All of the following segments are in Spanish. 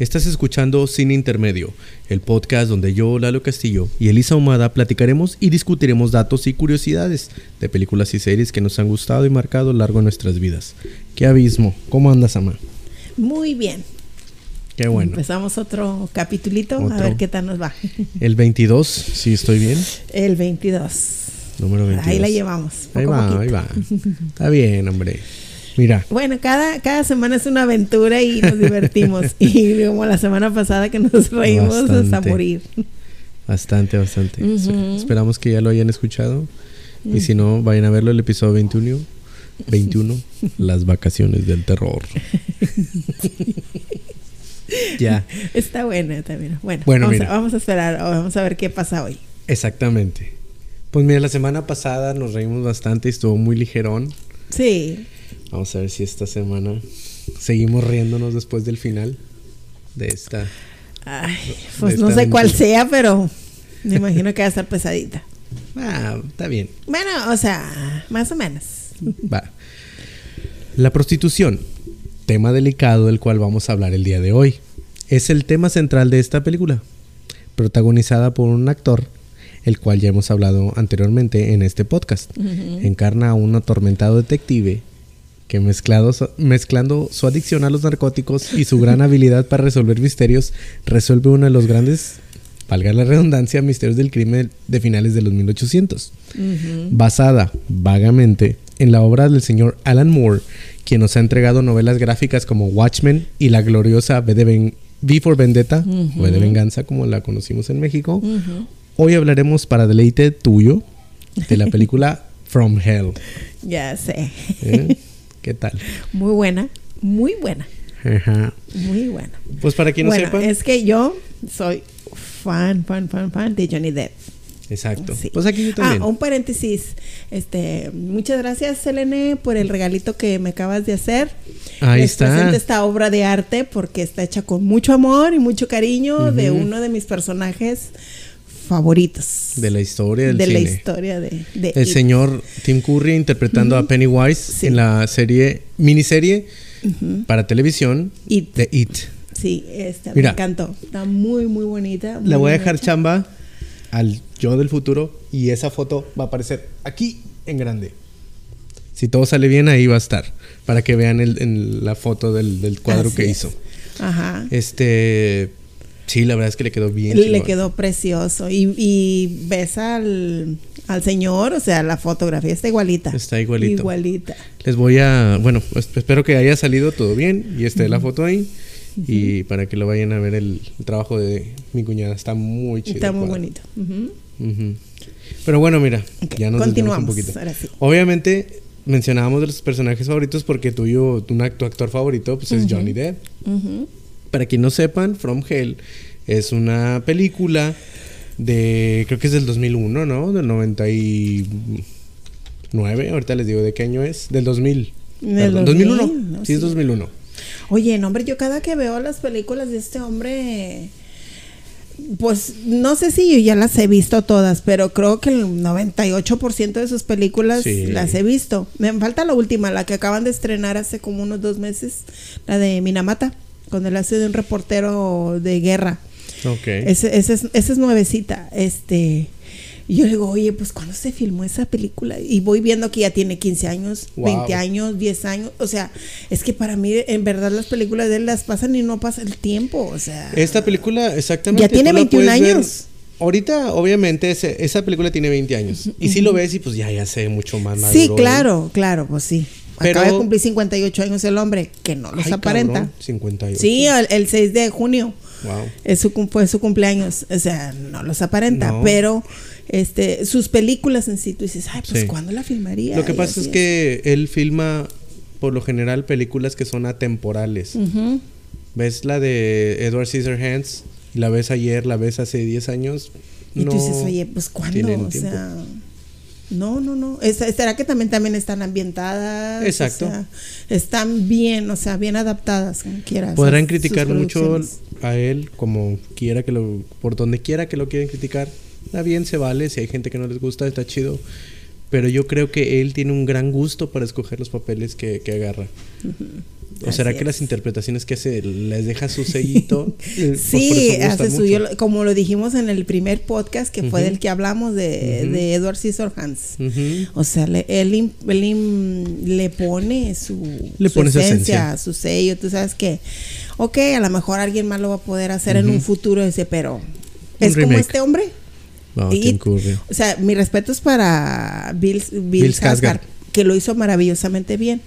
Estás escuchando Sin Intermedio, el podcast donde yo, Lalo Castillo y Elisa Humada platicaremos y discutiremos datos y curiosidades de películas y series que nos han gustado y marcado a lo largo de nuestras vidas. ¡Qué abismo! ¿Cómo andas, Ama? Muy bien. Qué bueno. Empezamos otro capitulito, a ver qué tal nos va. El 22, si estoy bien. El 22. Número 22. Ahí la llevamos. Ahí va, poquito. ahí va. Está bien, hombre. Mira, Bueno, cada, cada semana es una aventura y nos divertimos. y como la semana pasada que nos reímos hasta morir. bastante, bastante. Esperamos que ya lo hayan escuchado. Y si no, vayan a verlo el episodio 21. 21, las vacaciones del terror. ya, Está buena también. Bueno, Bueno, vamos, a, vamos a esperar, vamos a ver qué pasa hoy. exactamente. Pues mira, la semana pasada nos reímos bastante y estuvo muy ligerón. Sí, Vamos a ver si esta semana seguimos riéndonos después del final de esta. Ay, pues no sé cuál sea, pero me imagino que va a estar pesadita. Ah, está bien. Bueno, o sea, más o menos. Va. La prostitución, tema delicado del cual vamos a hablar el día de hoy, es el tema central de esta película, protagonizada por un actor, el cual ya hemos hablado anteriormente en este podcast. Encarna a un atormentado detective que mezclado, su- mezclando su adicción a los narcóticos y su gran habilidad para resolver misterios, resuelve uno de los grandes, valga la redundancia, misterios del crimen de finales de los 1800 Ujú. basada vagamente en la obra del señor Alan Moore, quien nos ha entregado novelas gráficas como Watchmen y la gloriosa V de Ven- V for Vendetta, o V de Venganza como la conocimos en México. Hoy hablaremos para deleite tuyo de la película From Hell. Ya sé. ¿eh? ¿Qué tal? Muy buena, muy buena, Ajá. muy buena. Pues para quien no bueno, sepa, es que yo soy fan, fan, fan, fan de Johnny Depp. exacto. Sí. Pues aquí yo también. Ah, un paréntesis. Este, muchas gracias, Selene, por el regalito que me acabas de hacer. Ahí Les está. presento esta obra de arte porque está hecha con mucho amor y mucho cariño de uno de mis personajes favoritos de la historia del de la cine. historia de, de El It. señor Tim Curry interpretando a Pennywise Sí. en la serie, miniserie Ujú. para televisión It. de It. Sí, esta Mira. me encantó. Está muy, muy bonita. Muy voy a dejar hecha. chamba al yo del futuro y esa foto va a aparecer aquí en grande. Si todo sale bien, ahí va a estar. Para que vean el, en la foto del, del cuadro Así que es. hizo. Ajá. Este. Sí, la verdad es que le quedó bien. Le chingón. quedó precioso. Y, y ves al, al señor, o sea, la fotografía está igualita. Está igualito. Igualita. Les voy a. Bueno, espero que haya salido todo bien y esté la foto ahí. Y para que lo vayan a ver el, el trabajo de mi cuñada. Está muy chido. Está muy cuadro. bonito. Pero bueno, mira, ya nos continuamos, un poquito. ahora sí. Obviamente mencionábamos de los personajes favoritos porque tuyo, tu, tu actor favorito pues es Johnny Depp. Para quien no sepan, From Hell es una película de creo que es del 2001, ¿no? Del 99, ahorita les digo de qué año es, del 2000. Del Perdón, 2000, 2001. ¿no? Sí, es Sí. 2001. Oye, no, hombre, yo cada que veo las películas de este hombre, pues no sé si yo ya las he visto todas, pero creo que el 98% de sus películas Sí. las he visto. Me falta la última, la que acaban de estrenar hace como unos dos meses, la de Minamata, cuando él hace de un reportero de guerra. Ok. Ese, ese es, esa es nuevecita. Este. Y yo le digo, oye, pues ¿cuándo se filmó esa película? Y voy viendo que ya tiene 15 años, Wow. 20 años, 10 años. O sea, es que para mí, en verdad, las películas de él las pasan y no pasa el tiempo. O sea. Esta película, exactamente. Ya tiene tú la 21 puedes ver- años. Ahorita, obviamente, ese- esa película tiene 20 años. Y si lo ves y pues ya, ya sé mucho más maduro. sí, claro, claro, pues sí. Pero- Acaba de cumplir 58 años el hombre, que no los Ay, aparenta. cabrón, 58. Sí, el, el 6 de junio. Wow. Es su, fue su cumpleaños. O sea, no los aparenta. No. Pero este, sus películas en sí, tú dices, ay, pues Sí. ¿cuándo la filmaría? Lo que Y pasa es que él filma, por lo general, películas que son atemporales. Ves la de Edward Scissorhands, la ves ayer, la ves hace 10 años. Y no tú dices, oye, pues ¿cuándo? O tiempo. No, no, no. ¿Será que también, también están ambientadas? Exacto. O sea, están bien, o sea, bien adaptadas, como quieras. Podrán criticar mucho a él como quiera que lo, por donde quiera que lo quieran criticar. Está bien, se vale. Si hay gente que no les gusta, está chido. Pero yo creo que él tiene un gran gusto para escoger los papeles que, que agarra. ¿O será que es. las interpretaciones que hace les deja su sellito? Eh, pues Sí, gustan hace suyo, como lo dijimos en el primer podcast que fue del que hablamos de, de Edward Scissorhands. Ujú. O sea, le- él, él le pone su, Le su pone esencia, esencia. su sello. Tú sabes que, ok, a lo mejor alguien más lo va a poder hacer en un futuro, ese, pero es como este hombre. No, Y-. O sea, mi respeto es para Bill, Bill, Bill Skarsgård. que lo hizo maravillosamente bien.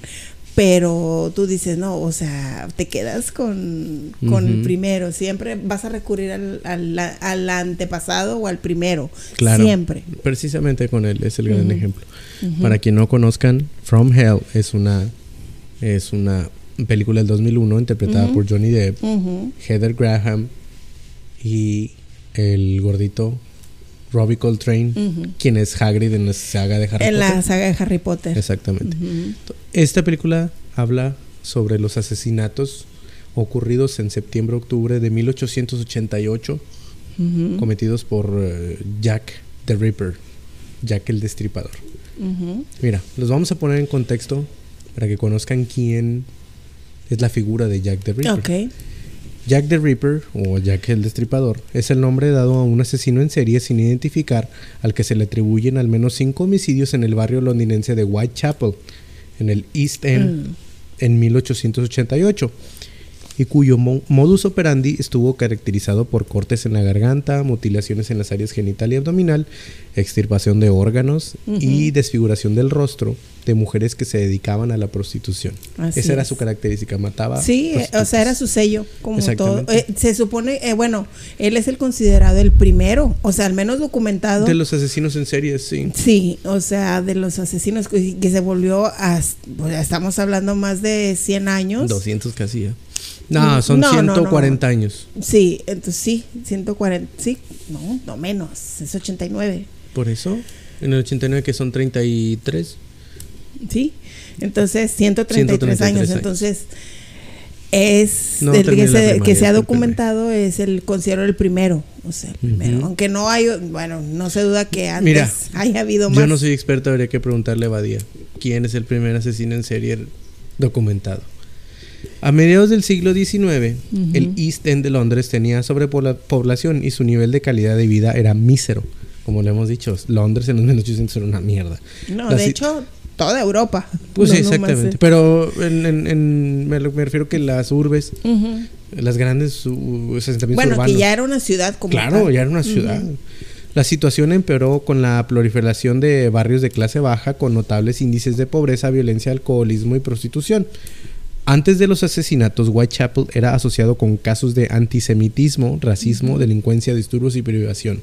Pero tú dices, no, o sea, te quedas con, con el primero. Siempre vas a recurrir al, al, al antepasado o al primero. Claro. Siempre. Precisamente con él es el gran ejemplo. Para quien no conozcan, From Hell es una es una película del 2001 interpretada por Johnny Depp. Heather Graham y el gordito Robbie Coltrane, quien es Hagrid en la saga de Harry En la Potter. saga de Harry Potter. Exactamente. Esta película habla sobre los asesinatos ocurridos en septiembre-octubre de 1888 Ujú. cometidos por eh, Jack the Ripper, Jack el Destripador. Mira, los vamos a poner en contexto para que conozcan quién es la figura de Jack the Ripper. Ok. Jack the Ripper, o Jack el Destripador, es el nombre dado a un asesino en serie sin identificar al que se le atribuyen al menos cinco homicidios en el barrio londinense de Whitechapel, en el East End, Mm. en 1888, y cuyo mo- modus operandi estuvo caracterizado por cortes en la garganta, mutilaciones en las áreas genital y abdominal, extirpación de órganos y Ujú. desfiguración del rostro de mujeres que se dedicaban a la prostitución. Así Esa era es. su característica, mataba. Sí, eh, o sea, era su sello, como todo. Eh, se supone, eh, bueno, él es el considerado el primero, o sea, al menos documentado. De los asesinos en serie, sí. Sí, o sea, de los asesinos que, que se volvió a, pues, estamos hablando más de 100 años. 200 casi ya. No, son No, no, no. 140 años. Sí, entonces sí, 140, sí, no, no menos, es 89. Por eso, en el 89 que son 33. Sí, entonces 133, 133 años. años. Entonces, es No el que se, primaria, que se ha documentado, es el considero el primero. O sea, el primero. Aunque no hay, bueno, no se duda que antes Mira, haya habido más. Yo no soy experto, habría que preguntarle a Badía quién es el primer asesino en serie documentado. A mediados del siglo XIX, el East End de Londres tenía sobrepoblación y su nivel de calidad de vida era mísero. Como le hemos dicho, Londres en los 1800 era una mierda. No, La de hecho, toda Europa. Pues sí, exactamente. eh. Pero en, en- en- me, refiero que las urbes, las grandes uh, asentamientos Bueno, urbanos. que ya era una ciudad como Claro, tal. ya era una ciudad. La situación empeoró con la proliferación de barrios de clase baja con notables índices de pobreza, violencia, alcoholismo y prostitución. Antes de los asesinatos, Whitechapel era asociado con casos de antisemitismo, racismo, delincuencia, disturbios y privación.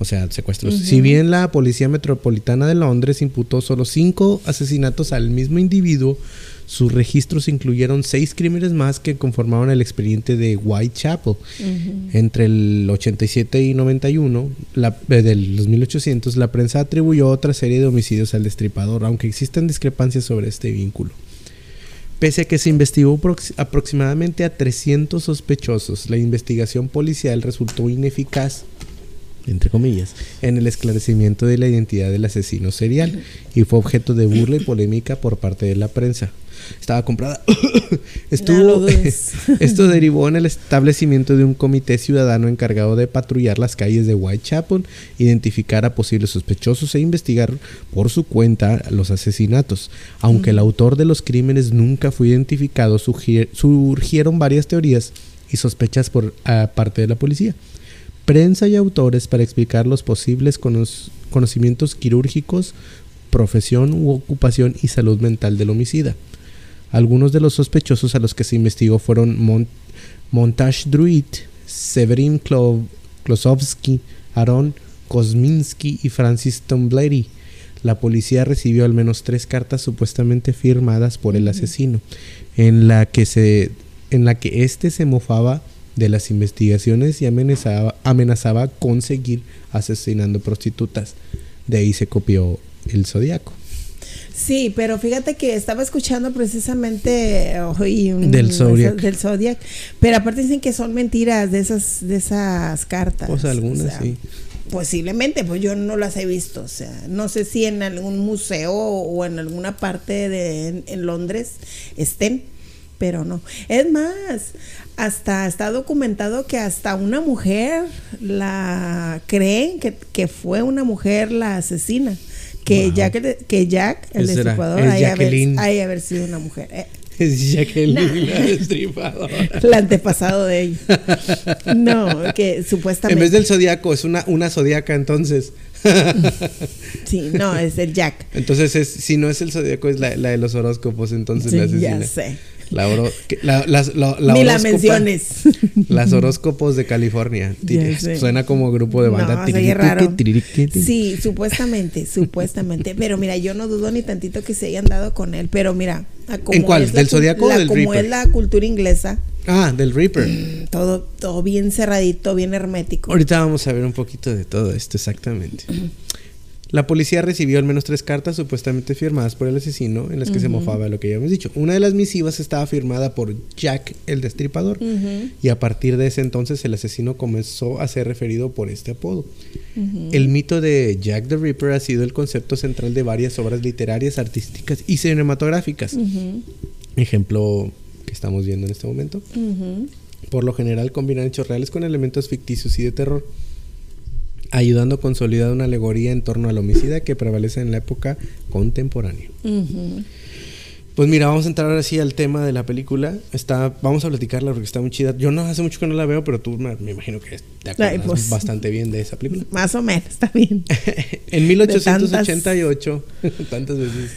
O sea, secuestros. Si bien la Policía Metropolitana de Londres imputó solo cinco asesinatos al mismo individuo, sus registros incluyeron seis crímenes más que conformaban el expediente de Whitechapel. Entre el 87 y 91, la, eh, del 2800, la prensa atribuyó otra serie de homicidios al destripador, aunque existen discrepancias sobre este vínculo. Pese a que se investigó prox- aproximadamente a 300 sospechosos, la investigación policial resultó ineficaz, entre comillas, en el esclarecimiento de la identidad del asesino serial y fue objeto de burla y polémica por parte de la prensa. Estaba comprada. Estuvo, esto derivó en el establecimiento de un comité ciudadano encargado de patrullar las calles de Whitechapel, identificar a posibles sospechosos e investigar por su cuenta los asesinatos. Aunque el autor de los crímenes nunca fue identificado, surgieron varias teorías y sospechas por parte de la policía. Prensa y autores para explicar los posibles cono- conocimientos quirúrgicos, profesión u ocupación y salud mental del homicida. Algunos de los sospechosos a los que se investigó fueron Mon- Montage Druid, Severin Klo- Klosowski, Aaron Kosminski y Francis Tombleri. La policía recibió al menos tres cartas supuestamente firmadas por el asesino, en la que se, en la que éste se mofaba de las investigaciones y amenazaba, amenazaba con seguir asesinando prostitutas. De ahí se copió el zodiaco. Sí, pero fíjate que estaba escuchando precisamente hoy un- Del Zodiac. del Zodiac, pero aparte dicen que son mentiras de esas de esas cartas. O sea, algunas sea, sí. Posiblemente, pues yo no las he visto, o sea, no sé si en algún museo o en alguna parte de en, en Londres estén, pero no. Es más, hasta está documentado que hasta una mujer la creen que, que fue una mujer la asesina. Que Wow. Jack, el- que Jack, el destripador, es haya haber, sido una mujer. Eh, Es Jacqueline la destripadora. el antepasado de ella. No, que supuestamente. En vez del zodiaco, es una, una zodiaca entonces. Sí, no, es el Jack. Entonces, es, si no es el zodiaco, es la, la de los horóscopos, entonces la Sí, asesina. ya sé. La oro- que- la- las- la- la Ni la menciones. Las horóscopos de California. Suena como grupo de banda. No, raro. Sí, supuestamente, supuestamente. Pero mira, yo no dudo ni tantito que se hayan dado con él. Pero mira, como ¿En cuál? ¿Del Zodíaco o del Como Reaper? es la cultura inglesa, Ah, del Reaper. todo, todo bien cerradito, bien hermético. Ahorita vamos a ver un poquito de todo esto, exactamente. La policía recibió al menos tres cartas supuestamente firmadas por el asesino en las que se mofaba de lo que ya hemos dicho. Una de las misivas estaba firmada por Jack el Destripador y a partir de ese entonces el asesino comenzó a ser referido por este apodo. El mito de Jack the Ripper ha sido el concepto central de varias obras literarias, artísticas y cinematográficas. Ejemplo que estamos viendo en este momento. Por lo general combinan hechos reales con elementos ficticios y de terror, ayudando a consolidar una alegoría en torno al homicida que prevalece en la época contemporánea. Pues mira, vamos a entrar ahora sí al tema de la película. Está, vamos a platicarla porque está muy chida. Yo no hace mucho que no la veo, pero tú me, me imagino que te acuerdas Ay, pues. bastante bien de esa película. Más o menos, está bien. en 1888, tantas veces,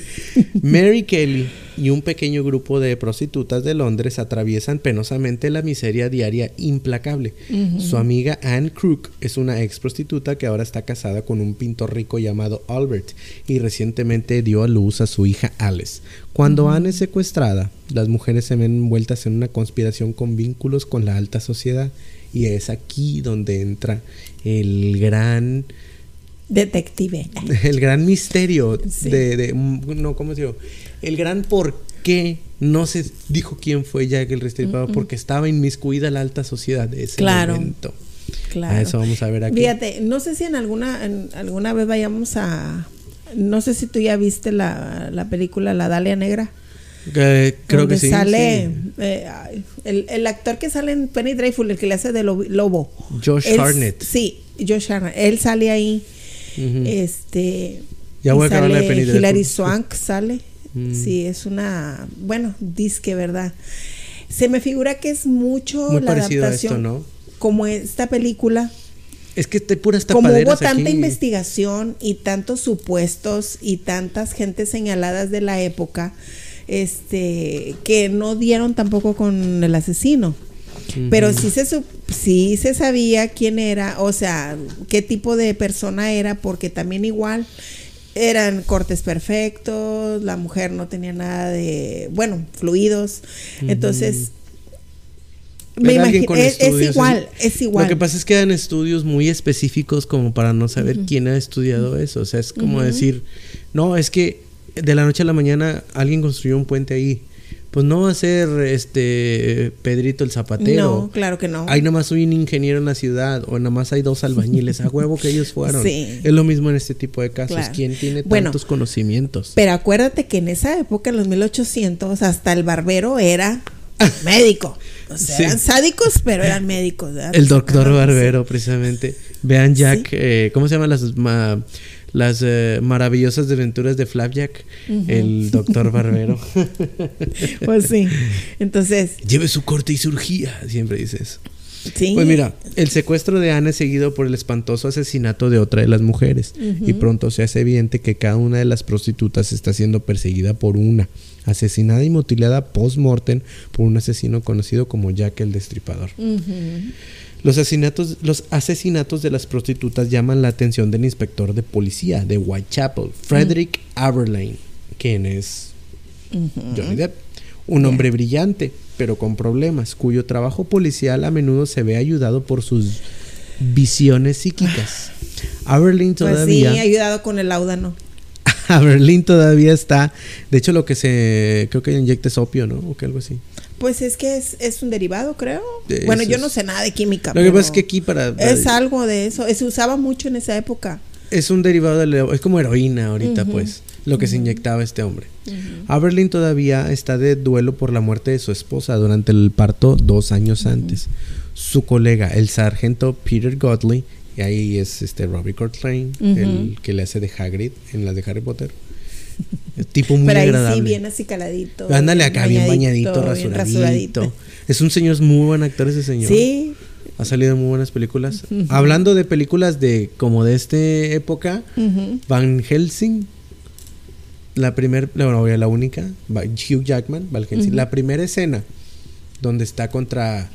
Mary Kelly y un pequeño grupo de prostitutas de Londres atraviesan penosamente la miseria diaria implacable. Su amiga Anne Crook es una ex prostituta que ahora está casada con un pintor rico llamado Albert y recientemente dio a luz a su hija Alice. Cuando Anne es secuestrada, las mujeres se ven envueltas en una conspiración con vínculos con la alta sociedad y es aquí donde entra el gran Detective. el gran misterio Sí. de, de- mm, no cómo digo el gran por qué no se dijo quién fue Jack el Destripador porque estaba inmiscuida la alta sociedad de ese Claro. momento Claro. a eso vamos a ver aquí Fíjate, no sé si en alguna, en alguna vez vayamos a. No sé si tú ya viste la, la película La Dalia Negra. Eh, creo donde que sí sale sí. eh, el, el actor que sale en Penny Dreadful, el que le hace de lobo. Josh Él-. Sí, Josh Hartnett. Él sale ahí. Este. Ya voy a de sale. Hilary Swank sale. Mm. Sí, es una. Bueno, disque, ¿verdad? Se me figura que es mucho muy la parecido a adaptación. esto no Como esta película. es que te puras Como hubo tanta aquí. investigación y tantos supuestos y tantas gentes señaladas de la época, este, que no dieron tampoco con el asesino. Pero sí se, sí se sabía quién era, o sea, qué tipo de persona era, porque también igual eran cortes perfectos, la mujer no tenía nada de, bueno, fluidos. Entonces, me imagino, es, es igual, es igual. Lo que pasa es que eran estudios muy específicos como para no saber quién ha estudiado eso. O sea, es como decir, no, es que de la noche a la mañana alguien construyó un puente ahí. Pues no va a ser este Pedrito el zapatero. No, claro que no. Hay nada más un ingeniero en la ciudad o nada más hay dos albañiles. A huevo que ellos fueron. Sí. Es lo mismo en este tipo de casos. Claro. ¿Quién tiene Bueno, tantos conocimientos? Pero acuérdate que en esa época, en los 1800, hasta el barbero era médico. O sea, Sí. eran sádicos, pero eran médicos. ¿verdad? El doctor Barbero, precisamente. Vean Jack, Sí. eh, ¿cómo se llaman las ma- las eh, maravillosas aventuras de Flapjack? El doctor Barbero. Pues sí. Entonces, Lleve su corte y cirugía, siempre dice eso. sí. Pues mira, el secuestro de Ana es seguido por el espantoso asesinato de otra de las mujeres. Y pronto se hace evidente que cada una de las prostitutas está siendo perseguida por una, asesinada y mutilada post-mortem por un asesino conocido como Jack el Destripador. Ujú. Los asesinatos, los asesinatos de las prostitutas llaman la atención del inspector de policía de Whitechapel, Frederick Aberlane, quien es Johnny Depp. Un hombre brillante, pero con problemas, cuyo trabajo policial a menudo se ve ayudado por sus visiones psíquicas. Aberlane Pues todavía. sí, ayudado con el láudano. Aberlane todavía está. De hecho, lo que se. Creo que inyecta es opio, ¿no? O que algo así. Pues es que es, es un derivado, creo. Bueno, yo no sé nada de química. Lo que pasa es que aquí para. Es algo de eso. Se usaba mucho en esa época. Es un derivado de la- es como heroína ahorita, pues. lo que se inyectaba este hombre. Aberlin todavía está de duelo por la muerte de su esposa durante el parto dos años antes. Su colega, el sargento Peter Godley, y ahí es este Robbie Coltrane, el que le hace de Hagrid en las de Harry Potter. Tipo muy Pero ahí agradable. sí, bien así caladito. Ándale acá, bien bañadito, bien rasuradito. Es un señor, es muy buen actor ese señor. Sí. Ha salido en muy buenas películas. Hablando de películas de como de esta época. Van Helsing. La primera, no, la única, Hugh Jackman, Van Helsing. La primera escena donde está contra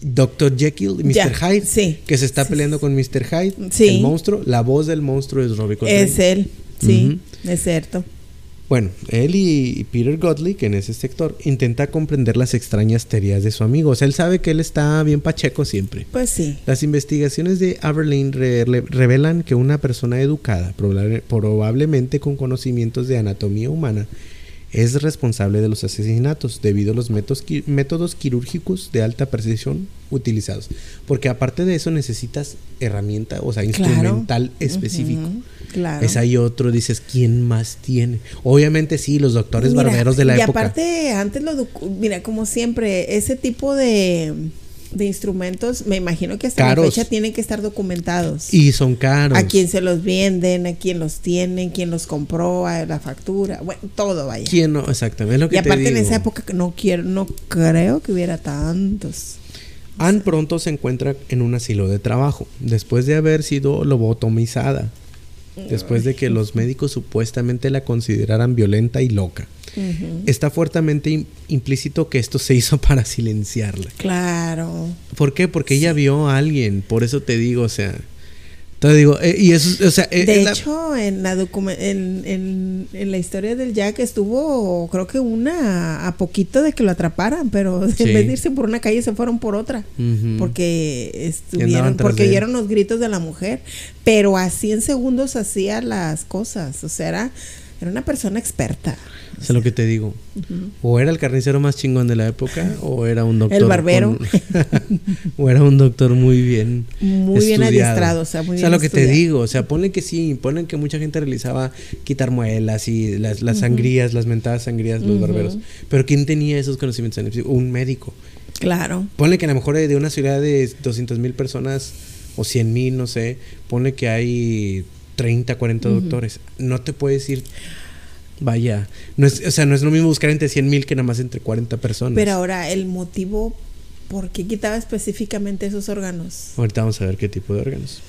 Dr. Jekyll y Mr. Ya, Hyde, sí. que se está peleando con Mr. Hyde, Sí. el monstruo. La voz del monstruo es Robbie Coltrane. Es él. Sí, es cierto. Bueno, él y Peter Godley, que en ese sector, intenta comprender las extrañas teorías de su amigo. O sea, él sabe que él está bien pacheco siempre. Pues sí. Las investigaciones de Aberlin re- re- revelan que una persona educada, probable- probablemente con conocimientos de anatomía humana, es responsable de los asesinatos debido a los métodos, qui- métodos quirúrgicos de alta precisión utilizados. Porque aparte de eso necesitas herramienta, o sea, Claro. instrumental específico. Claro. Es ahí otro, dices, ¿quién más tiene? Obviamente sí, los doctores Mira, barberos de la y época. aparte, antes lo mira, como siempre, ese tipo de, de instrumentos, me imagino que hasta Caros. la fecha tienen que estar documentados. y son caros. a quién se los venden, a quién los tienen, quién los compró, a la factura, bueno, todo vaya. ¿Quién no? Exactamente, es lo que Y te aparte en esa época no quiero, no creo que hubiera tantos. Anne pronto se encuentra en un asilo de trabajo, después de haber sido lobotomizada, después de que los médicos supuestamente la consideraran violenta y loca. Está fuertemente im- implícito que esto se hizo para silenciarla. Claro. ¿Por qué? Porque ella vio a alguien, por eso te digo, o sea, te digo, eh, y eso, o sea, eh, De la- hecho, en la, en, en- en la historia del Jack estuvo, creo que una a poquito de que lo atraparan, pero Sí. en vez de irse por una calle se fueron por otra. Porque estuvieron, porque oyeron los gritos de la mujer, pero así en segundos hacía las cosas. O sea, era, era una persona experta. Es lo que te digo. O era el carnicero más chingón de la época, o era un doctor. El barbero. con- o era un doctor muy bien. Muy bien adiestrado, o sea, muy O sea, bien lo que te digo, o sea, ponle que sí, ponle que mucha gente realizaba quitar muelas y las, las sangrías, las mentadas sangrías, los barberos. Pero ¿quién tenía esos conocimientos? Un médico. Claro. Ponle que a lo mejor de una ciudad de 200 mil personas o 100 mil, no sé, ponle que hay 30, 40 doctores. No te puedes ir, vaya, no es, o sea, no es lo mismo buscar entre 100 mil que nada más entre 40 personas. Pero ahora, el motivo por qué quitaba específicamente esos órganos. Ahorita vamos a ver qué tipo de órganos.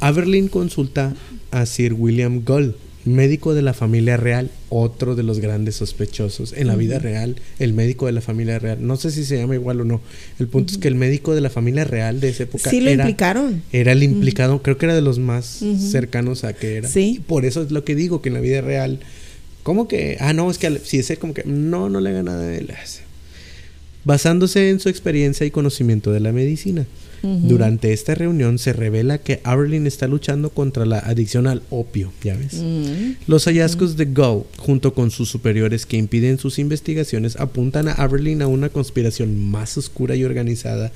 Aberlin consulta a Sir William Gull, médico de la familia real, otro de los grandes sospechosos. En la vida real, el médico de la familia real, no sé si se llama igual o no. El punto es que el médico de la familia real de esa época Sí lo era, implicaron. era el implicado, creo que era de los más cercanos a que era. Sí. Y por eso es lo que digo, que en la vida real, ¿cómo que? Ah, no, es que si es él, como que no, no le haga nada él. Basándose en su experiencia y conocimiento de la medicina. Durante esta reunión se revela que Aberlin está luchando contra la adicción al opio, ¿ya ves? Mm. Los hallazgos de Gull, junto con sus superiores que impiden sus investigaciones, apuntan a Aberlin a una conspiración más oscura y organizada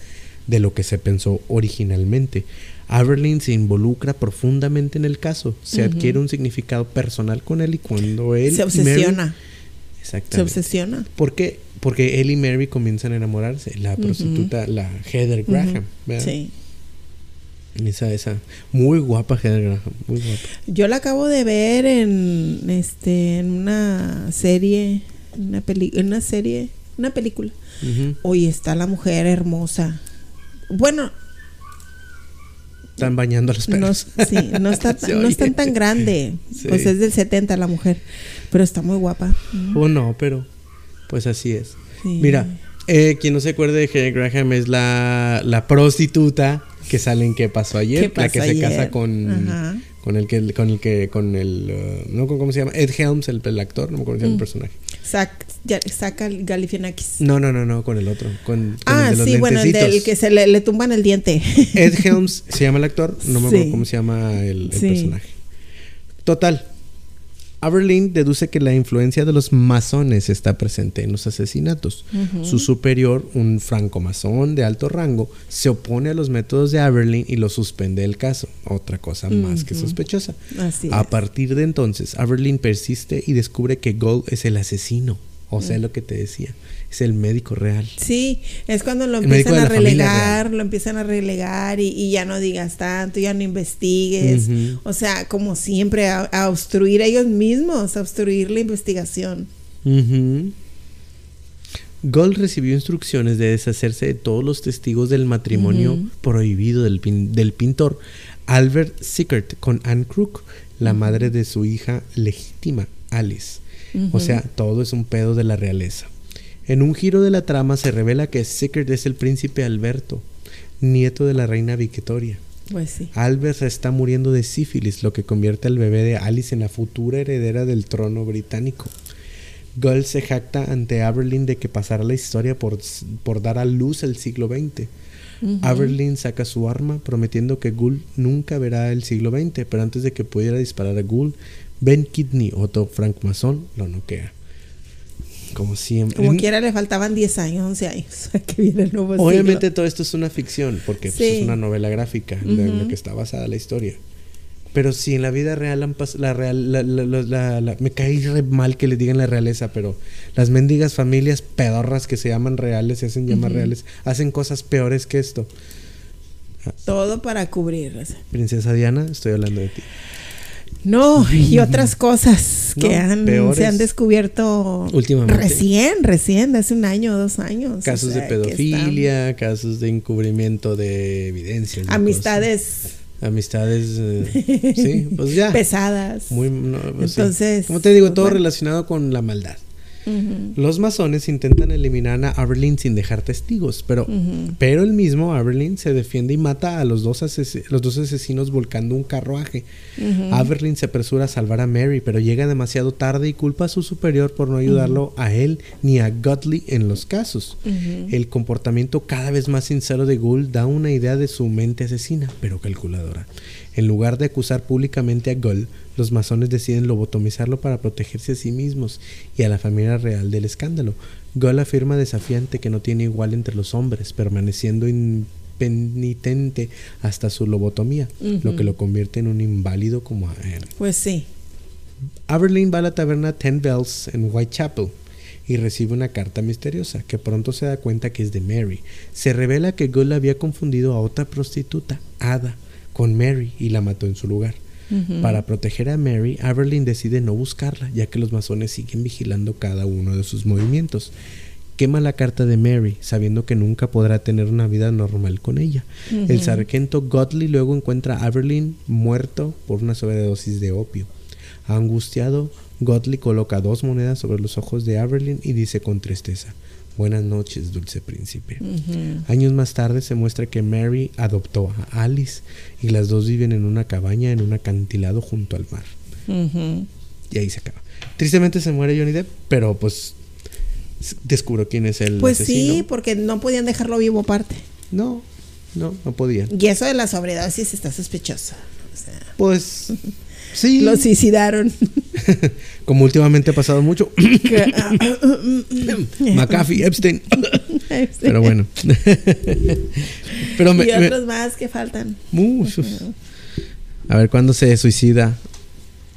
de lo que se pensó originalmente. Aberlin se involucra profundamente en el caso, se adquiere un significado personal con él y cuando él Se obsesiona. Mary- Se exactamente. obsesiona. ¿Por qué? Porque él y Mary comienzan a enamorarse. La prostituta, la Heather Graham. Sí. Esa, esa. Muy guapa Heather Graham. Muy guapa. Yo la acabo de ver en este en una serie, una peli, una serie, una película. Hoy está la mujer hermosa. Bueno, Están bañando a los no, perros. sí, no está Se no oye. están tan grande. Sí. Pues es del 70 la mujer, pero está muy guapa. O no, pero pues así es. Sí. Mira, eh, quien no se acuerde de Heather Graham es la, la prostituta que sale en ¿Qué pasó ayer? ¿Qué la que se casa con, Ajá. con el que, con el que, con el, uh, no, ¿cómo se llama? Ed Helms, el, el actor, no me acuerdo llama el personaje. Zac, ya- Zac Galifianakis. No, no, no, no, con el otro, con, con Ah, el de los sí, bueno, el del que se le, le tumban el diente. Ed Helms se llama el actor, no me acuerdo Sí. cómo se llama el, el Sí. personaje. Total. Aberlin deduce que la influencia de los masones está presente en los asesinatos. Su superior, un franco-masón de alto rango, se opone a los métodos de Aberlin y lo suspende del caso. Otra cosa más que sospechosa. a partir de entonces, Aberlin persiste y descubre que Gold es el asesino. O sea, lo que te decía, es el médico real. Sí, es cuando lo empiezan a relegar, lo empiezan a relegar y, ya no digas tanto, ya no investigues. O sea, como siempre, a, obstruir a ellos mismos, a obstruir la investigación. Gold recibió instrucciones de deshacerse de todos los testigos del matrimonio prohibido del, del, pintor Albert Sickert con Anne Crook, la madre de su hija legítima, Alice. O sea, todo es un pedo de la realeza. En un giro de la trama se revela que Sickert es el príncipe Alberto, nieto de la reina Victoria. Pues sí. Albert está muriendo de sífilis, lo que convierte al bebé de Alice en la futura heredera del trono británico. Gull se jacta ante Aberlin de que pasará la historia por, por dar a luz el siglo XX. Aberlin saca su arma prometiendo que Gull nunca verá el siglo XX, pero antes de que pudiera disparar a Gull, Ben Kidney, otro francmasón, lo noquea. Como siempre. Como quiera le faltaban 10 años, 11 años. que viene el nuevo Obviamente todo esto es una ficción, porque pues, es una novela gráfica en la que está basada la historia. Pero si en la vida real han la real, la, me cae re mal que le digan la realeza, pero las mendigas familias pedorras que se llaman reales, se hacen llamar reales, hacen cosas peores que esto. Todo para cubrirlas. Princesa Diana, estoy hablando de ti. No, y otras cosas que han, se han descubierto últimamente. Recién, recién, hace un año o dos años. Casos de pedofilia, casos de encubrimiento de evidencias. Amistades. Amistades, eh, sí, pues ya. Pesadas. Muy, pues Entonces. Como te digo, todo relacionado con la maldad. Los masones intentan eliminar a Aberlin sin dejar testigos, pero, pero el mismo Aberlin se defiende y mata a los dos, los dos asesinos volcando un carruaje. Aberlin se apresura a salvar a Mary, pero llega demasiado tarde y culpa a su superior por no ayudarlo a él ni a Godley en los casos. El comportamiento cada vez más sincero de Gould da una idea de su mente asesina, pero calculadora. En lugar de acusar públicamente a Gull, los masones deciden lobotomizarlo para protegerse a sí mismos y a la familia real del escándalo. Gull afirma desafiante que no tiene igual entre los hombres, permaneciendo impenitente hasta su lobotomía, lo que lo convierte en un inválido como a él. Pues sí. Aberlin va a la taberna Ten Bells en Whitechapel y recibe una carta misteriosa que pronto se da cuenta que es de Mary. Se revela que Gull había confundido a otra prostituta, Ada, con Mary y la mató en su lugar. Para proteger a Mary, Aberlin decide no buscarla, ya que los masones siguen vigilando cada uno de sus movimientos. Quema la carta de Mary, sabiendo que nunca podrá tener una vida normal con ella. El sargento Godley luego encuentra a Aberlin muerto por una sobredosis de opio. Angustiado, Godley coloca dos monedas sobre los ojos de Aberlin y dice con tristeza: Buenas noches, dulce príncipe. Años más tarde se muestra que Mary adoptó a Alice y las dos viven en una cabaña en un acantilado junto al mar. Y ahí se acaba. Tristemente se muere Johnny Depp, pero pues descubro quién es el Pues sí, porque no podían dejarlo vivo aparte. No, no, no podían. Y eso de la sobredosis está sospechoso. Pues Sí. Lo suicidaron. Como últimamente ha pasado mucho. McAfee, Epstein. Pero bueno. Pero y otros más que faltan. Muchos. A ver cuándo se suicida.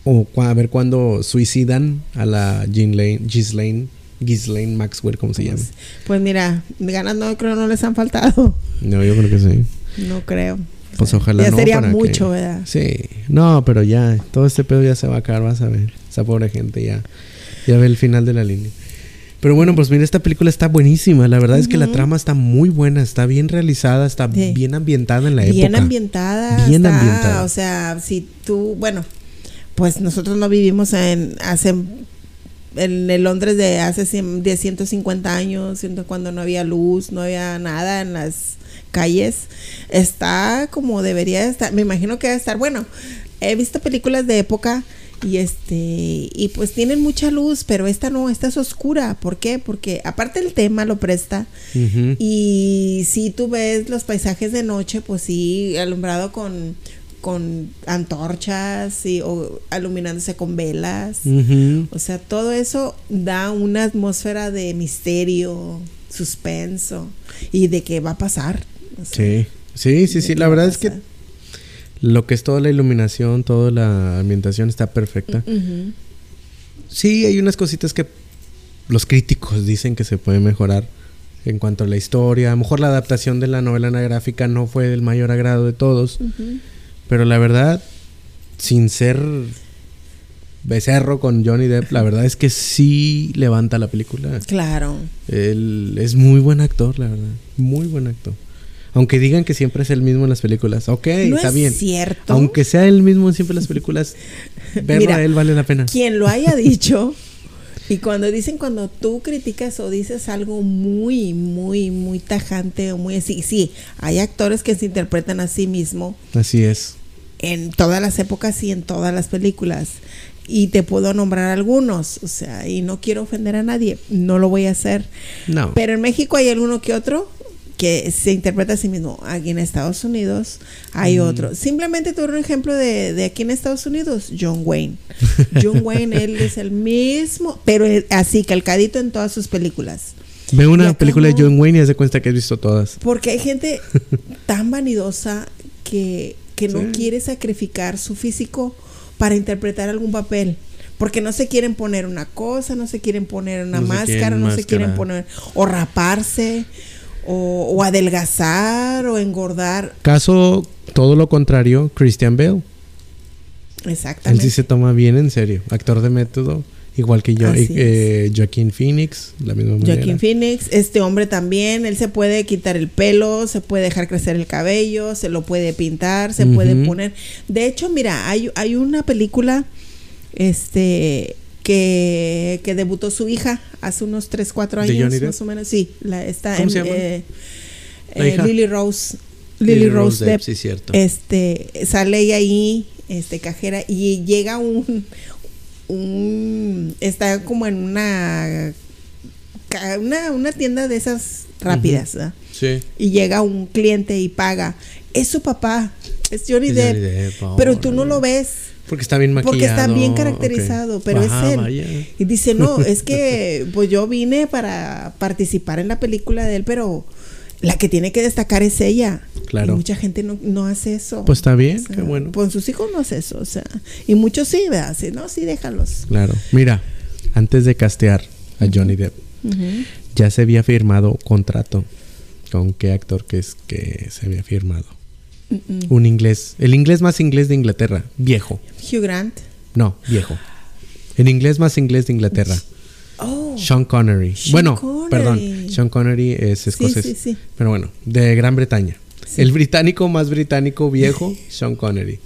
O a ver cuándo suicidan a la Ghislaine. Ghislaine Maxwell, ¿cómo se llama? Pues, pues mira, ganas no creo no les han faltado. No, yo creo que sí. No creo. Pues ojalá ya sería mucho, ¿verdad? Sí. No, pero ya, todo este pedo ya se va a acabar, vas a ver. Esa pobre gente ya, ya ve el final de la línea. Pero bueno, pues mira, esta película está buenísima. La verdad es que la trama está muy buena, está bien realizada, está bien ambientada en la época. Bien ambientada. Bien ambientada. O sea, si tú, bueno, pues nosotros no vivimos en hace en el Londres de hace de 150 años, cuando no había luz, no había nada en las calles, está como debería estar. Me imagino que debe estar. Bueno, he visto películas de época y este y pues tienen mucha luz pero esta no esta es oscura ¿por qué? porque aparte el tema lo presta y si tú ves los paisajes de noche pues sí alumbrado con con antorchas y, o iluminándose con velas. O sea, todo eso da una atmósfera de misterio, suspenso y de qué va a pasar. O sea, Sí, sí, sí, sí. La verdad es que lo que es toda la iluminación, toda la ambientación está perfecta. Sí, hay unas cositas que los críticos dicen que se puede mejorar en cuanto a la historia. A lo mejor la adaptación de la novela gráfica no fue del mayor agrado de todos. Pero la verdad, sin ser becerro con Johnny Depp, la verdad es que sí levanta la película. Claro. Él es muy buen actor, la verdad. Muy buen actor. Aunque digan que siempre es el mismo en las películas. Ok, no está es bien. cierto. Aunque sea el mismo siempre en las películas, verlo Mira, a él vale la pena. Quien lo haya dicho. Y cuando dicen, cuando tú criticas o dices algo muy, muy, muy tajante o muy así, sí, hay actores que se interpretan a sí mismo Así es. en todas las épocas y en todas las películas. Y te puedo nombrar algunos, o sea, y no quiero ofender a nadie, no lo voy a hacer. No. Pero en México hay alguno que otro que se interpreta a sí mismo. Aquí en Estados Unidos hay otro. Simplemente tuve un ejemplo de, de aquí en Estados Unidos, John Wayne. John Wayne, él es el mismo, pero es así, calcadito en todas sus películas. Ve una película de. John Wayne y haz de cuenta que has visto todas. Porque hay gente tan vanidosa que, que no Sí. quiere sacrificar su físico para interpretar algún papel. Porque no se quieren poner una cosa, no se quieren poner una No máscara, no se quieren poner o raparse o, o adelgazar o engordar. Caso todo lo contrario, Christian Bale. Él Exactamente. sí se toma bien en serio. Actor de método, igual que yo. Eh, Joaquín Phoenix, la misma manera. Joaquin Phoenix, este hombre también, él se puede quitar el pelo, se puede dejar crecer el cabello, se lo puede pintar, se puede poner. De hecho, mira, hay, hay una película este que, que debutó su hija hace unos 3, 4 ¿De años, más o menos. Sí, la, está ¿Cómo en se llama? eh, ¿La eh, hija? Lily Rose. Lily, Rose, Depp. sí, cierto. Este, sale ahí, este, cajera, y llega un, un, está como en una, una, una tienda de esas rápidas, ¿verdad? sí. Y llega un cliente y paga. Es su papá, es Johnny Es Depp, Johnny Depp, pero tú no lo ves. Porque está bien maquillado. Porque está bien caracterizado, pero es él. vaya. Y dice, no, es que pues yo vine para participar en la película de él, pero la que tiene que destacar es ella. Claro. Y mucha gente no, no hace eso. Pues está bien, O sea, qué bueno. Pues sus hijos no hace eso, o sea. Y muchos sí, ¿verdad? Sí, no, sí, déjalos. Claro. Mira, antes de castear a Johnny Depp, ya se había firmado contrato. ¿Con qué actor que es que se había firmado? Un inglés. El inglés más inglés de Inglaterra. Viejo. Hugh Grant. No, viejo. El inglés más inglés de Inglaterra. Oh. Sean Connery. Sean bueno, Connery. perdón. Sean Connery es escocés. sí, sí. Pero bueno, de Gran Bretaña. El británico más británico viejo, Sean Connery.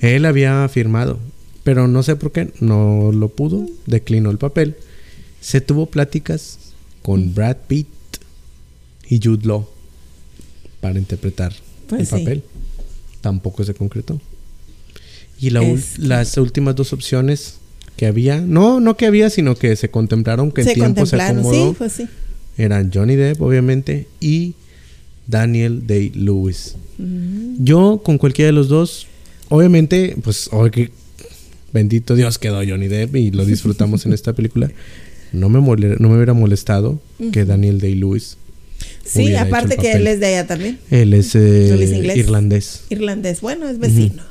Él había firmado, pero no sé por qué, no lo pudo, declinó el papel. Se tuvo pláticas con Brad Pitt y Jude Law para interpretar Pues el sí. papel. Tampoco se concretó. Y la Es las últimas dos opciones que había, no, no que había, sino que se contemplaron, que el se tiempo se acomodó, sí, pues sí. eran Johnny Depp, obviamente, y Daniel Day-Lewis. Ujú. Yo con cualquiera de los dos, obviamente, pues hoy que bendito Dios quedó Johnny Depp y lo disfrutamos en esta película. No me, no me hubiera molestado que Daniel Day-Lewis. Sí, aparte que él es de allá también. Él es, eh, Él es inglés. irlandés. Irlandés. Bueno, es vecino.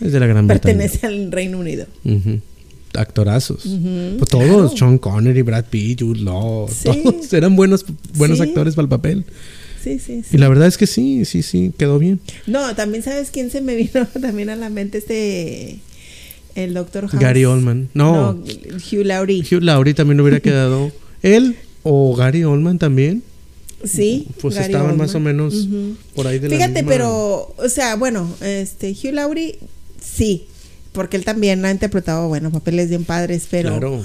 Es de la Gran Bretaña. Pertenece al Reino Unido. Ujú. Actorazos. Pues todos, claro. Sean Connery, Brad Pitt, Jude Law, Sí. todos eran buenos, buenos Sí. actores para el papel. Sí, sí, sí. Y la verdad es que sí, sí, sí, quedó bien. No, también sabes quién se me vino también a la mente este el doctor House. Gary Oldman. No. Hugh Laurie. Hugh Laurie también hubiera quedado. Él o Gary Oldman también. Sí. Pues Gary estaban más o menos por ahí de la Fíjate, misma- pero, o sea, bueno, este Hugh Laurie sí, porque él también ha interpretado, bueno, papeles bien padres, pero Claro.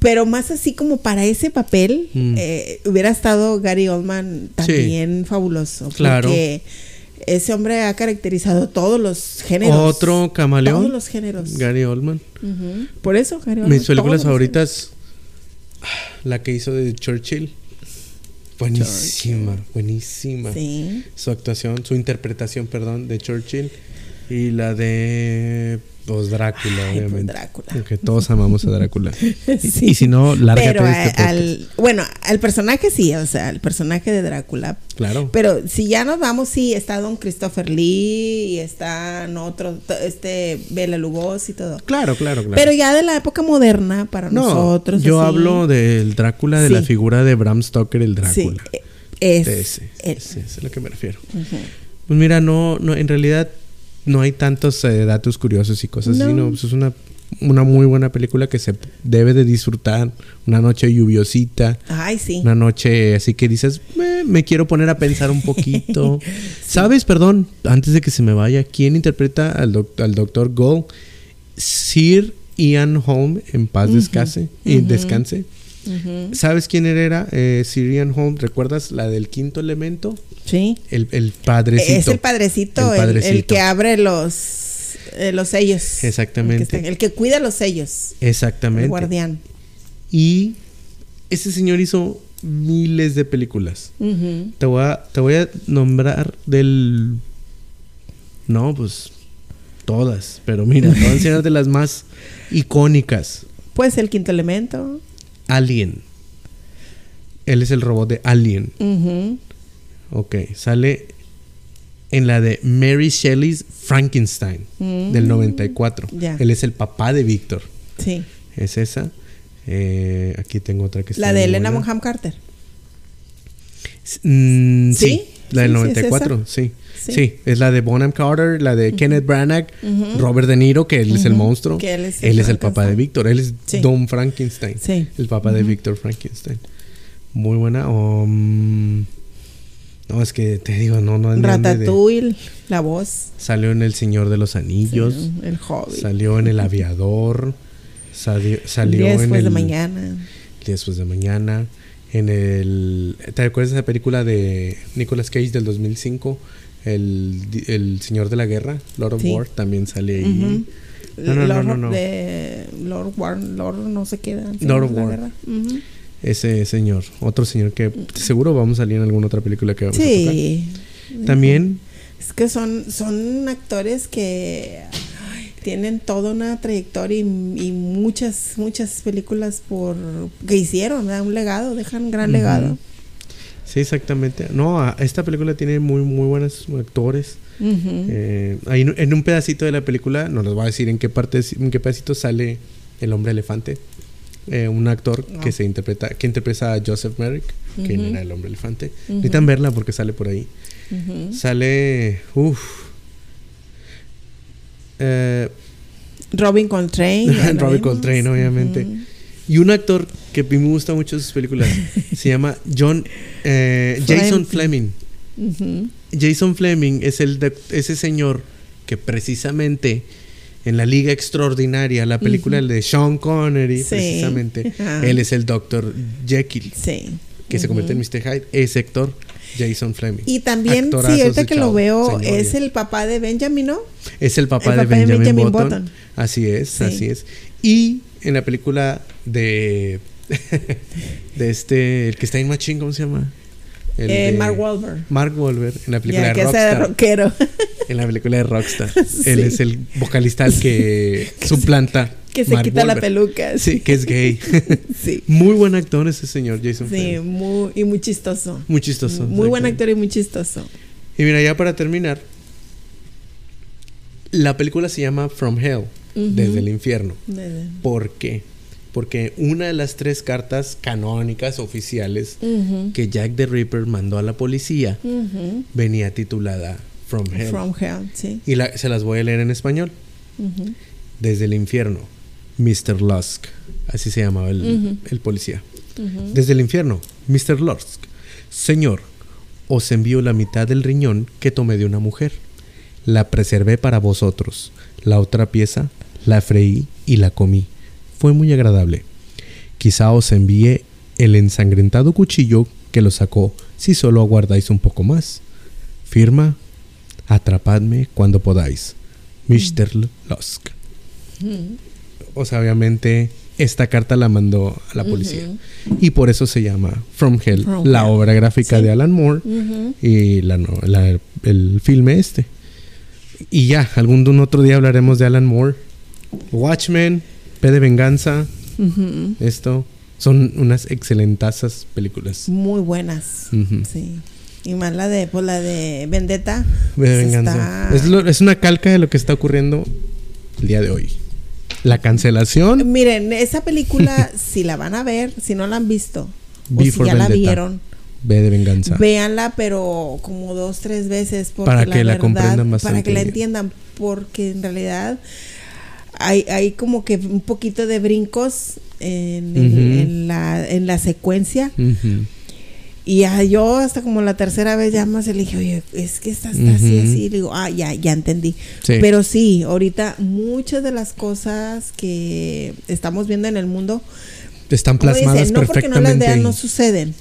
pero más así como para ese papel Mm. eh, hubiera estado Gary Oldman también fabuloso, Claro. porque ese hombre ha caracterizado todos los géneros. Otro camaleón. Todos los géneros. Gary Oldman. Por eso, Gary Oldman. Mis películas favoritas. La que hizo de Churchill. Buenísima, buenísima. Sí. Su actuación, su interpretación, perdón, de Churchill. Y la de. Pues Drácula, Ay, pues, obviamente. Drácula. Porque todos amamos a Drácula. Sí. Y, si no, lárgate Pero de este al, bueno, al personaje sí, o sea, el personaje de Drácula. Claro. Pero si ya nos vamos, sí, está Don Christopher Lee y están otros, este, Bela Lugosi y todo. claro, claro, claro. Pero ya de la época moderna para no, nosotros. yo así, hablo del Drácula, de la Sí. figura de Bram Stoker, el Sí, Drácula. e- es ese, es a lo que me refiero. Pues mira, no, no, en realidad no hay tantos eh, datos curiosos y cosas así, No. pues es una, una muy buena película que se debe de disfrutar. Una noche lluviosita, Ay, sí. una noche así que dices, "Me- me quiero poner a pensar un poquito. ¿Sabes? Perdón, antes de que se me vaya, ¿quién interpreta al, doc- al doctor Gold? Sir Ian Holm, en paz descanse, y ujú. descanse. ¿Sabes quién era eh, Sir Ian Holm? ¿Recuerdas la del quinto elemento? Sí. El, el padrecito. Es el padrecito, El el, el padrecito. que abre los, eh, los sellos. Exactamente. El que, está- el que cuida los sellos. Exactamente. El guardián. Y ese señor hizo miles de películas. Te voy a, te voy a nombrar del... No, pues todas. Pero mira, te voy a enseñar de las más icónicas. Pues el quinto elemento. Alien. Él es el robot de Alien. Ujú. Ok, sale en la de Mary Shelley's Frankenstein Mm. del 94. Ya. Él es el papá de Víctor. Sí. Es esa. Eh, aquí tengo otra que está La de Elena. Bonham Carter. Mm, sí, ¿Sí? la del Sí, sí, es 94, sí. Sí. Sí. es la de Bonham Carter, la de Kenneth Branagh. Robert De Niro, que él es el monstruo. Que él es él el es el papá de. Víctor, él es Sí. Don Frankenstein. Sí. El papá de Víctor Frankenstein. Muy buena. um, no, es que te digo, no, no. de- Ratatouille, la voz. Salió en El Señor de los Anillos. Sí, el Hobbit. Salió en El Aviador. Salió, salió Después en el, de mañana. Después de mañana. En el. ¿Te acuerdas de esa película de Nicolas Cage del 2005? El, el Señor de la Guerra, Lord of Sí. War, también sale ahí. Ujú. No, no, no, Lord, no, no. De Lord War, Lord no qué. antes Lord of War. Ese señor, otro señor que seguro vamos a salir en alguna otra película que vamos a Sí. tocar. También, Es que son, son actores que ay, tienen toda una trayectoria y, y muchas, muchas películas por que hicieron, ¿verdad? un legado, dejan un gran legado. Sí, exactamente. No, esta película tiene muy, muy buenos actores. Eh, ahí en- un pedacito de la película, no les voy a decir en qué parte, en qué pedacito sale el hombre elefante. Eh, un actor que se interpreta, que interpreta a Joseph Merrick, que Ujú. era el hombre elefante. Ujú. Necesitan verla porque sale por ahí. Sale, uff. Eh, Robin Coltrane. Robin. Coltrane, obviamente. Y un actor que a mí me gusta mucho sus películas se llama John eh, Jason Fleming. Jason Fleming es el de- ese señor que precisamente en la Liga Extraordinaria, la película Ujú. de Sean Connery, Sí. precisamente, él es el Dr. Jekyll, Sí. que se convierte en Mr. Hyde, ese actor, Jason Fleming. Y también, sí, ahorita que lo veo, es el papá de Benjamin, ¿no? Es el papá, el de, papá de Benjamin, Benjamin Button. Button. Así es, Sí. así es. Y en la película de de este el que está en Machine, ¿cómo se llama? El Eh, de- Mark Wahlberg. Mark Wahlberg en la película de que sea de Rockstar. rockero. En la película de Rockstar. Sí. Él es el vocalista al que suplanta. que se Mark quita la peluca. Sí, que es gay. Sí. muy buen actor ese señor Jason Sí, muy, y muy chistoso. Muy chistoso. Muy buen actor y muy chistoso. Y mira, ya para terminar, la película se llama From Hell, Desde el infierno. De- ¿Por qué? Porque una de las tres cartas canónicas oficiales que Jack the Ripper mandó a la policía venía titulada From Hell. From Hell, sí. Y la- se las voy a leer en español. Desde el infierno, Mr. Lusk. Así se llamaba el, el policía. Desde el infierno, Mr. Lusk. Señor, os envío la mitad del riñón que tomé de una mujer. La preservé para vosotros. La otra pieza la freí y la comí. Fue muy agradable. Quizá os envíe el ensangrentado cuchillo que lo sacó si solo aguardáis un poco más. Firma, atrapadme cuando podáis. Mr. Lusk. Ujú. O sea, obviamente esta carta la mandó a la policía. Y por eso se llama From Hell, From la Hell. obra gráfica Sí. de Alan Moore y la, no- la- el filme este. Y ya, algún otro día hablaremos de Alan Moore. Watchmen, P de Venganza. Esto son unas excelentazas películas. Muy buenas. Sí. Y más la de, pues la de Vendetta. De pues, Venganza. está- Es, lo- es una calca de lo que está ocurriendo el día de hoy. La cancelación. Miren, esa película, si la van a ver, si no la han visto, o si ya la vieron, B de Venganza. véanla, pero como dos, tres veces. Porque Para que la verdad- comprendan bastante Para que la entiendan, porque en realidad hay, hay como que un poquito de brincos en, el- Ujú. en la, en la secuencia. Y yo hasta como la tercera vez ya más le dije, oye, es que esta está así, así. Le digo, ah, ya, ya entendí. Sí. Pero sí, ahorita muchas de las cosas que estamos viendo en el mundo, Están plasmadas dicen, no porque no las perfectamente. vean, no suceden.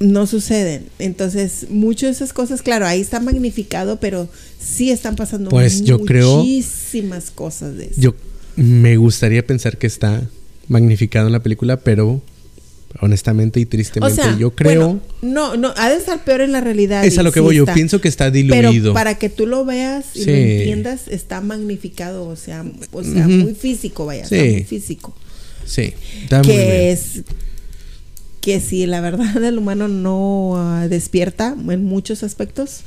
No suceden. Entonces, muchas de esas cosas, claro, ahí está magnificado, pero sí están pasando Pues yo creo- muchísimas cosas de eso. Yo me gustaría pensar que está magnificado en la película, pero honestamente y o tristemente sea, yo creo bueno, no, no, ha de estar peor en la realidad. es a lo que sí voy. Yo está. pienso que está Pero diluido. para que tú lo veas y Sí. lo entiendas, está magnificado, o sea, o sea, muy físico, vaya, está Sí. muy físico. Sí, está muy bien. que es que si la verdad el humano no ah, despierta en muchos aspectos,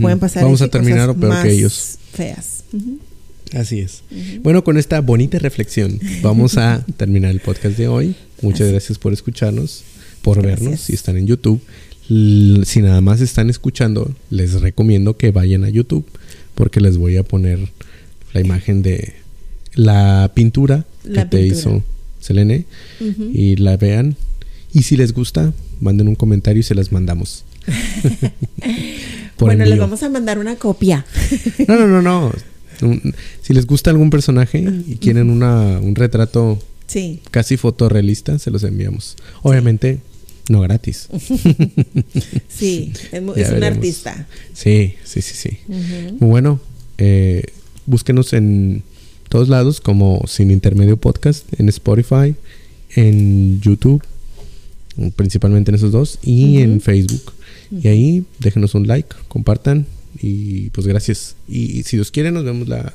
pueden pasar Vamos a ese terminar cosas peor más que ellos. feas. Así es. Bueno, con esta bonita reflexión vamos a terminar el podcast de hoy. Muchas Así. gracias por escucharnos, por Gracias. vernos. Si están en YouTube, L- si nada más están escuchando, les recomiendo que vayan a YouTube porque les voy a poner la imagen de la pintura La que te hizo Selene y la vean. Y si les gusta, manden un comentario y se las mandamos. Bueno, les vamos a mandar una copia. No, no, no, no. Un- si les gusta algún personaje y quieren una, un retrato sí. casi fotorrealista, se los enviamos. Obviamente, no gratis. Sí, es, un veremos. artista. Sí, sí, sí, sí. Bueno. eh, búsquenos en todos lados como Sin Intermedio Podcast, en Spotify, en YouTube, principalmente en esos dos, y en Facebook. Y ahí déjenos un like, compartan y pues gracias. Y, si Dios quiere nos vemos la...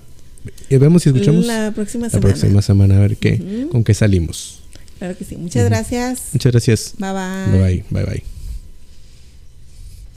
eh, vemos y escuchamos la, La próxima semana. próxima semana a ver qué, con qué salimos. Claro que sí. Muchas gracias. Muchas gracias. Bye bye. Bye bye. Bye bye.